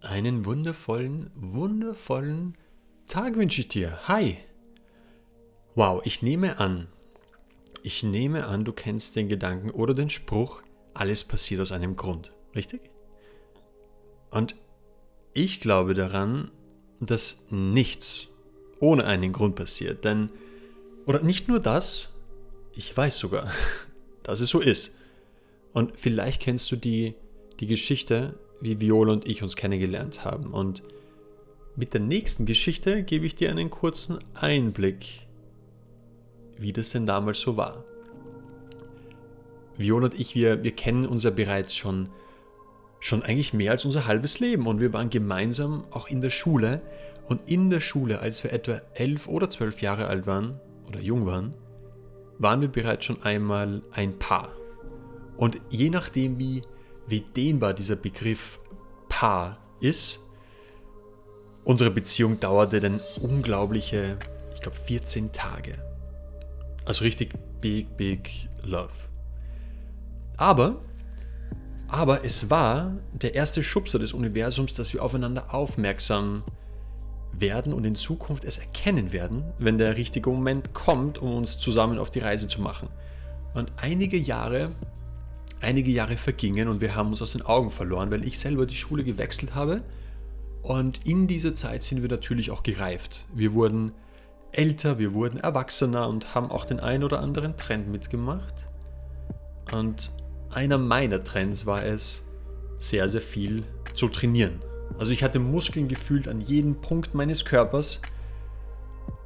Einen wundervollen, wundervollen Tag wünsche ich dir. Hi. Wow, ich nehme an, ich nehme an, du kennst den Gedanken oder den Spruch, alles passiert aus einem Grund. Richtig? Und ich glaube daran, dass nichts ohne einen Grund passiert. Denn, oder nicht nur das, ich weiß sogar, dass es so ist. Und vielleicht kennst du die, die Geschichte wie Viola und ich uns kennengelernt haben. Und mit der nächsten Geschichte gebe ich dir einen kurzen Einblick, wie das denn damals so war. Viola und ich, wir, wir kennen uns ja bereits schon, schon eigentlich mehr als unser halbes Leben und wir waren gemeinsam auch in der Schule. Und in der Schule, als wir etwa elf oder zwölf Jahre alt waren oder jung waren, waren wir bereits schon einmal ein Paar. Und je nachdem, wie, wie dehnbar dieser Begriff Paar ist. Unsere Beziehung dauerte dann unglaubliche, ich glaube, 14 Tage. Also richtig big, big love. Aber, aber es war der erste Schubser des Universums, dass wir aufeinander aufmerksam werden und in Zukunft es erkennen werden, wenn der richtige Moment kommt, um uns zusammen auf die Reise zu machen. Und einige Jahre einige Jahre vergingen und wir haben uns aus den Augen verloren, weil ich selber die Schule gewechselt habe. Und in dieser Zeit sind wir natürlich auch gereift. Wir wurden älter, wir wurden erwachsener und haben auch den ein oder anderen Trend mitgemacht. Und einer meiner Trends war es, sehr, sehr viel zu trainieren. Also ich hatte Muskeln gefühlt an jedem Punkt meines Körpers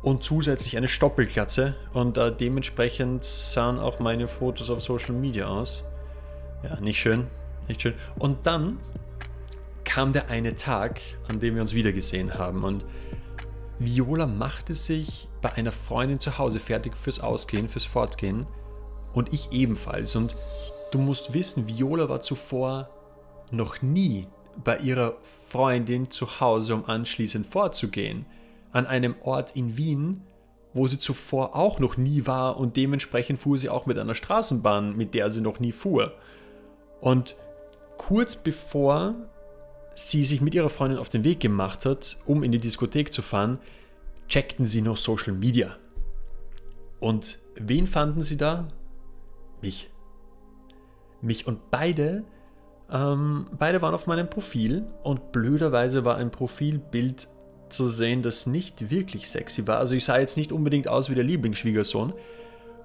und zusätzlich eine Stoppelklatze und äh, dementsprechend sahen auch meine Fotos auf Social Media aus. Ja, nicht schön, nicht schön. Und dann kam der eine Tag, an dem wir uns wiedergesehen haben und Viola machte sich bei einer Freundin zu Hause fertig fürs Ausgehen, fürs Fortgehen und ich ebenfalls. Und du musst wissen, Viola war zuvor noch nie bei ihrer Freundin zu Hause, um anschließend fortzugehen. An einem Ort in Wien, wo sie zuvor auch noch nie war und dementsprechend fuhr sie auch mit einer Straßenbahn, mit der sie noch nie fuhr. Und kurz bevor sie sich mit ihrer Freundin auf den Weg gemacht hat, um in die Diskothek zu fahren, checkten sie noch Social Media. Und wen fanden sie da? Mich. Mich und beide, ähm, beide waren auf meinem Profil und blöderweise war ein Profilbild zu sehen, das nicht wirklich sexy war. Also ich sah jetzt nicht unbedingt aus wie der Lieblingsschwiegersohn.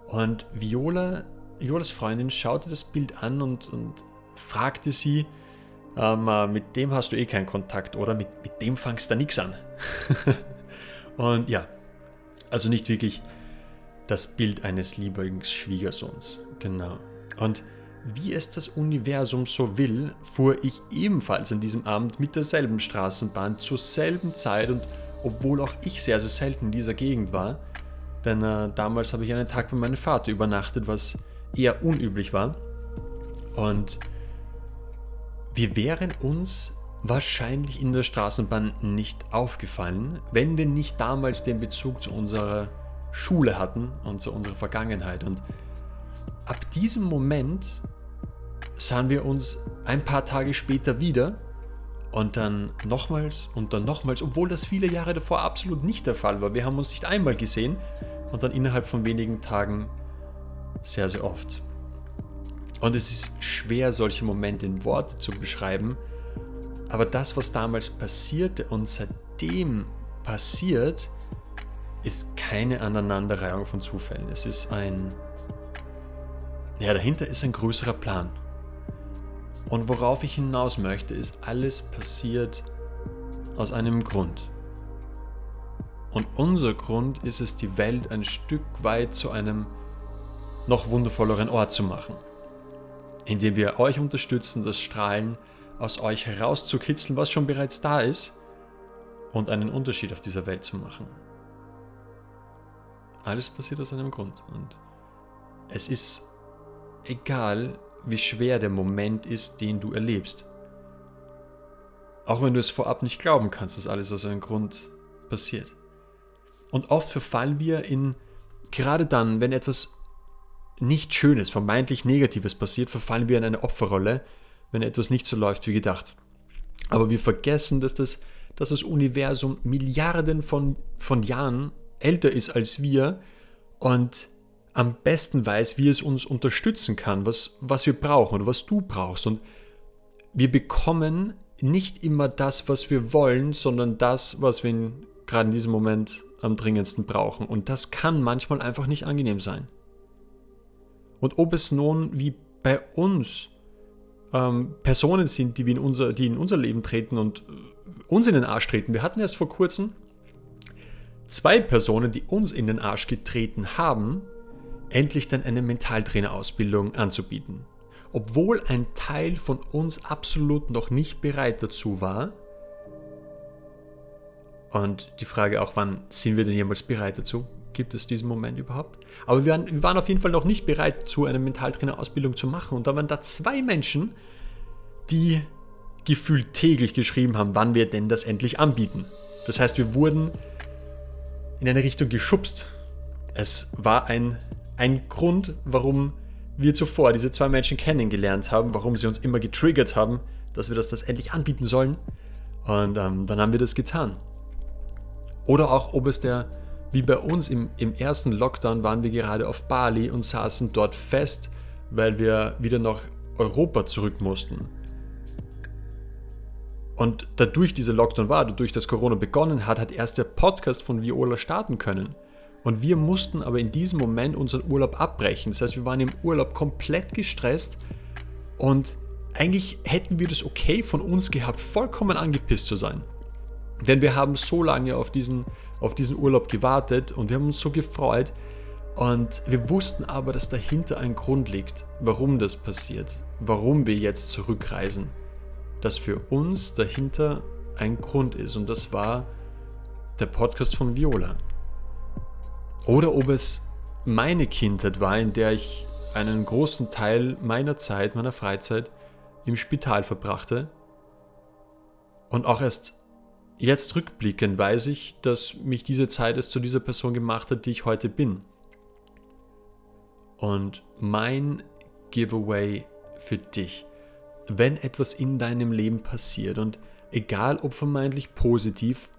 Und Viola Violas Freundin schaute das Bild an und, und fragte sie, ähm, äh, mit dem hast du eh keinen Kontakt, oder? Mit, mit dem fangst du nichts an. und ja, also nicht wirklich das Bild eines Lieblingsschwiegersohns. Genau. Und wie es das Universum so will, fuhr ich ebenfalls an diesem Abend mit derselben Straßenbahn zur selben Zeit und obwohl auch ich sehr, sehr selten in dieser Gegend war, denn äh, damals habe ich einen Tag bei meinem Vater übernachtet, was eher unüblich war. Und wir wären uns wahrscheinlich in der Straßenbahn nicht aufgefallen, wenn wir nicht damals den Bezug zu unserer Schule hatten und zu unserer Vergangenheit. Und ab diesem Moment sahen wir uns ein paar Tage später wieder und dann nochmals und dann nochmals, obwohl das viele Jahre davor absolut nicht der Fall war. Wir haben uns nicht einmal gesehen und dann innerhalb von wenigen Tagen sehr, sehr oft. Und es ist schwer, solche Momente in Worte zu beschreiben, aber das, was damals passierte und seitdem passiert, ist keine Aneinanderreihung von Zufällen. Es ist ein... Ja, dahinter ist ein größerer Plan. Und worauf ich hinaus möchte, ist, alles passiert aus einem Grund. Und unser Grund ist es, die Welt ein Stück weit zu einem noch wundervolleren Ort zu machen, indem wir euch unterstützen, das Strahlen aus euch herauszukitzeln, was schon bereits da ist, und einen Unterschied auf dieser Welt zu machen. Alles passiert aus einem Grund und es ist egal, wie schwer der Moment ist, den du erlebst. Auch wenn du es vorab nicht glauben kannst, dass alles aus einem Grund passiert. Und oft verfallen wir in, gerade dann, wenn etwas nicht Schönes, vermeintlich Negatives passiert, verfallen wir in eine Opferrolle, wenn etwas nicht so läuft wie gedacht. Aber wir vergessen, dass das, dass das Universum Milliarden von, von Jahren älter ist als wir und am besten weiß, wie es uns unterstützen kann, was, was wir brauchen oder was du brauchst. Und wir bekommen nicht immer das, was wir wollen, sondern das, was wir gerade in diesem Moment am dringendsten brauchen. Und das kann manchmal einfach nicht angenehm sein. Und ob es nun wie bei uns ähm, Personen sind, die, in unser, die in unser Leben treten und uns in den Arsch treten. Wir hatten erst vor kurzem zwei Personen, die uns in den Arsch getreten haben, endlich dann eine Mentaltrainerausbildung anzubieten. Obwohl ein Teil von uns absolut noch nicht bereit dazu war. Und die Frage auch, wann sind wir denn jemals bereit dazu? Gibt es diesen Moment überhaupt? Aber wir waren, wir waren auf jeden Fall noch nicht bereit, zu einer Mentaltrainerausbildung zu machen. Und da waren da zwei Menschen, die gefühlt täglich geschrieben haben, wann wir denn das endlich anbieten. Das heißt, wir wurden in eine Richtung geschubst. Es war ein, ein Grund, warum wir zuvor diese zwei Menschen kennengelernt haben, warum sie uns immer getriggert haben, dass wir das, das endlich anbieten sollen. Und ähm, dann haben wir das getan. Oder auch, ob es der, wie bei uns im, im ersten Lockdown, waren wir gerade auf Bali und saßen dort fest, weil wir wieder nach Europa zurück mussten. Und dadurch dieser Lockdown war, dadurch, dass Corona begonnen hat, hat erst der Podcast von Viola starten können. Und wir mussten aber in diesem Moment unseren Urlaub abbrechen. Das heißt, wir waren im Urlaub komplett gestresst und eigentlich hätten wir das okay von uns gehabt, vollkommen angepisst zu sein. Denn wir haben so lange auf diesen, auf diesen Urlaub gewartet und wir haben uns so gefreut. Und wir wussten aber, dass dahinter ein Grund liegt, warum das passiert, warum wir jetzt zurückreisen dass für uns dahinter ein Grund ist und das war der Podcast von Viola. Oder ob es meine Kindheit war, in der ich einen großen Teil meiner Zeit, meiner Freizeit im Spital verbrachte. Und auch erst jetzt rückblickend weiß ich, dass mich diese Zeit es zu dieser Person gemacht hat, die ich heute bin. Und mein Giveaway für dich wenn etwas in deinem Leben passiert und egal ob vermeintlich positiv,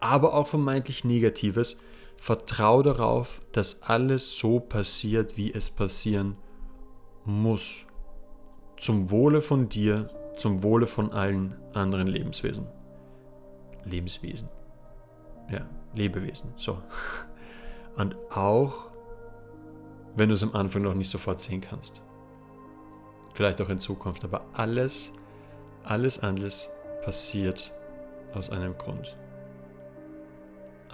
aber auch vermeintlich negatives, vertrau darauf, dass alles so passiert, wie es passieren muss. Zum Wohle von dir, zum Wohle von allen anderen Lebenswesen. Lebenswesen. Ja, Lebewesen. So. Und auch, wenn du es am Anfang noch nicht sofort sehen kannst vielleicht auch in Zukunft, aber alles, alles alles passiert aus einem Grund.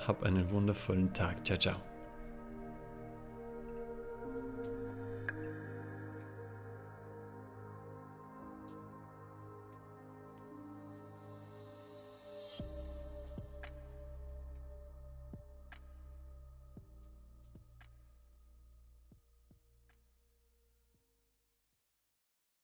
Hab einen wundervollen Tag. Ciao, ciao.